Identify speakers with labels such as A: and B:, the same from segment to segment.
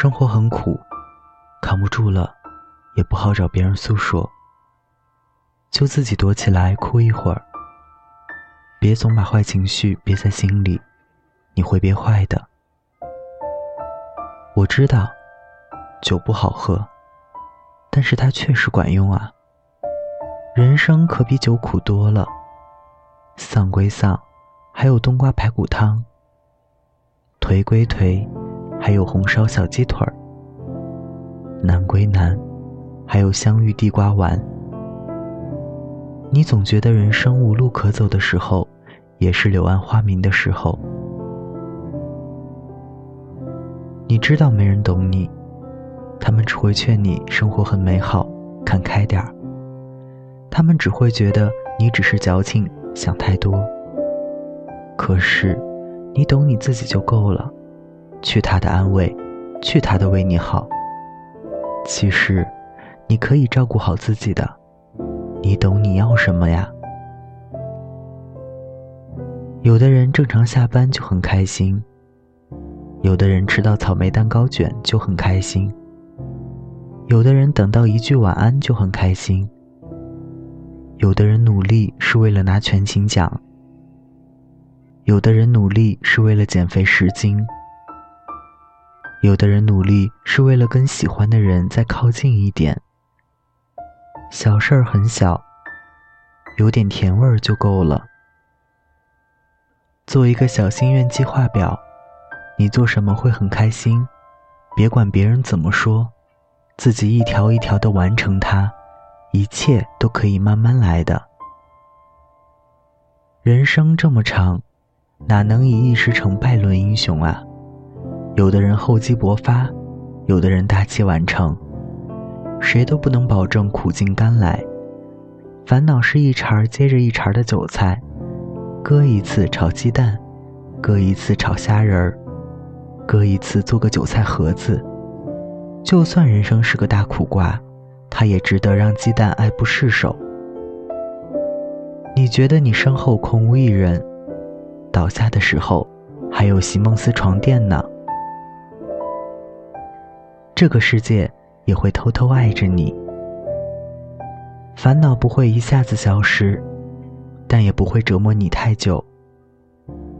A: 生活很苦，扛不住了，也不好找别人诉说，就自己躲起来哭一会儿。别总把坏情绪憋在心里，你会憋坏的。我知道，酒不好喝，但是它确实管用啊。人生可比酒苦多了。丧归丧，还有冬瓜排骨汤；颓归颓，还有红烧小鸡腿儿；难归难，还有香芋地瓜丸。你总觉得人生无路可走的时候，也是柳暗花明的时候。你知道没人懂你，他们只会劝你生活很美好，看开点儿。他们只会觉得你只是矫情，想太多。可是，你懂你自己就够了，去他的安慰，去他的为你好。其实，你可以照顾好自己的，你懂你要什么呀？有的人正常下班就很开心。有的人吃到草莓蛋糕卷就很开心，有的人等到一句晚安就很开心，有的人努力是为了拿全勤奖，有的人努力是为了减肥十斤，有的人努力是为了跟喜欢的人再靠近一点。小事儿很小，有点甜味儿就够了。做一个小心愿计划表。你做什么会很开心？别管别人怎么说，自己一条一条的完成它，一切都可以慢慢来的。人生这么长，哪能以一时成败论英雄啊？有的人厚积薄发，有的人大器晚成，谁都不能保证苦尽甘来。烦恼是一茬接着一茬的韭菜，割一次炒鸡蛋，割一次炒虾仁儿。割一次做个韭菜盒子，就算人生是个大苦瓜，它也值得让鸡蛋爱不释手。你觉得你身后空无一人，倒下的时候还有席梦思床垫呢。这个世界也会偷偷爱着你，烦恼不会一下子消失，但也不会折磨你太久。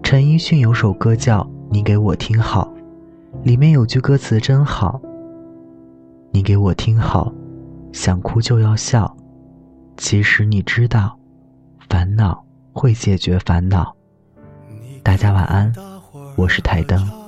A: 陈奕迅有首歌叫《你给我听好》。里面有句歌词真好，你给我听好，想哭就要笑。其实你知道，烦恼会解决烦恼。大家晚安，我是台灯。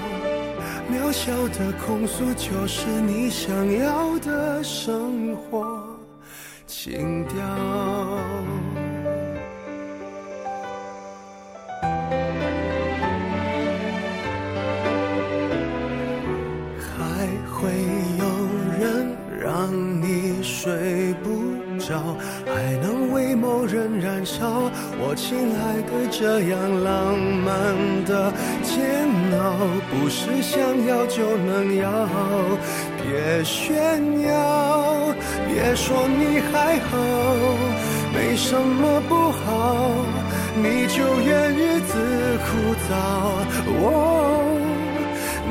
B: 渺小的控诉，就是你想要的生活情调。还会有人让你睡不着，还能为某人燃烧，我亲爱的，这样浪漫的煎。不是想要就能要。别炫耀，别说你还好，没什么不好，你就怨日子枯燥。哦，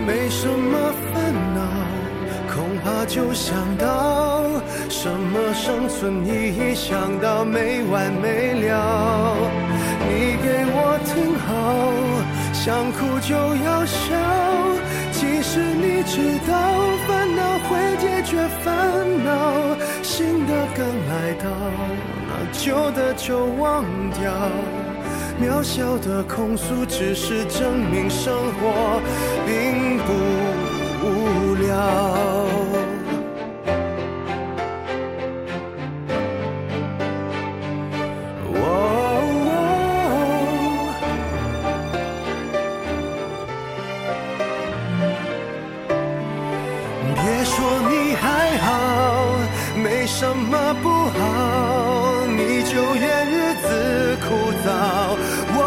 B: 没什么烦恼，恐怕就想到什么生存意义，想到没完没了。你给我听好，想哭就要笑。其实你知道，烦恼会解决烦恼，新的刚来到，那旧的就忘掉。渺小的控诉，只是证明生活并不无聊。你就怨日子枯燥，我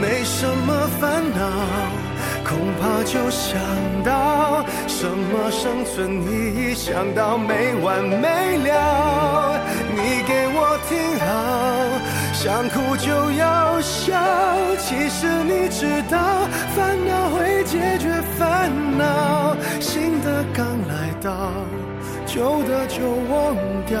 B: 没什么烦恼，恐怕就想到什么生存意义，想到没完没了。你给我听好，想哭就要笑。其实你知道，烦恼会解决烦恼。新的刚来到，旧的就忘掉。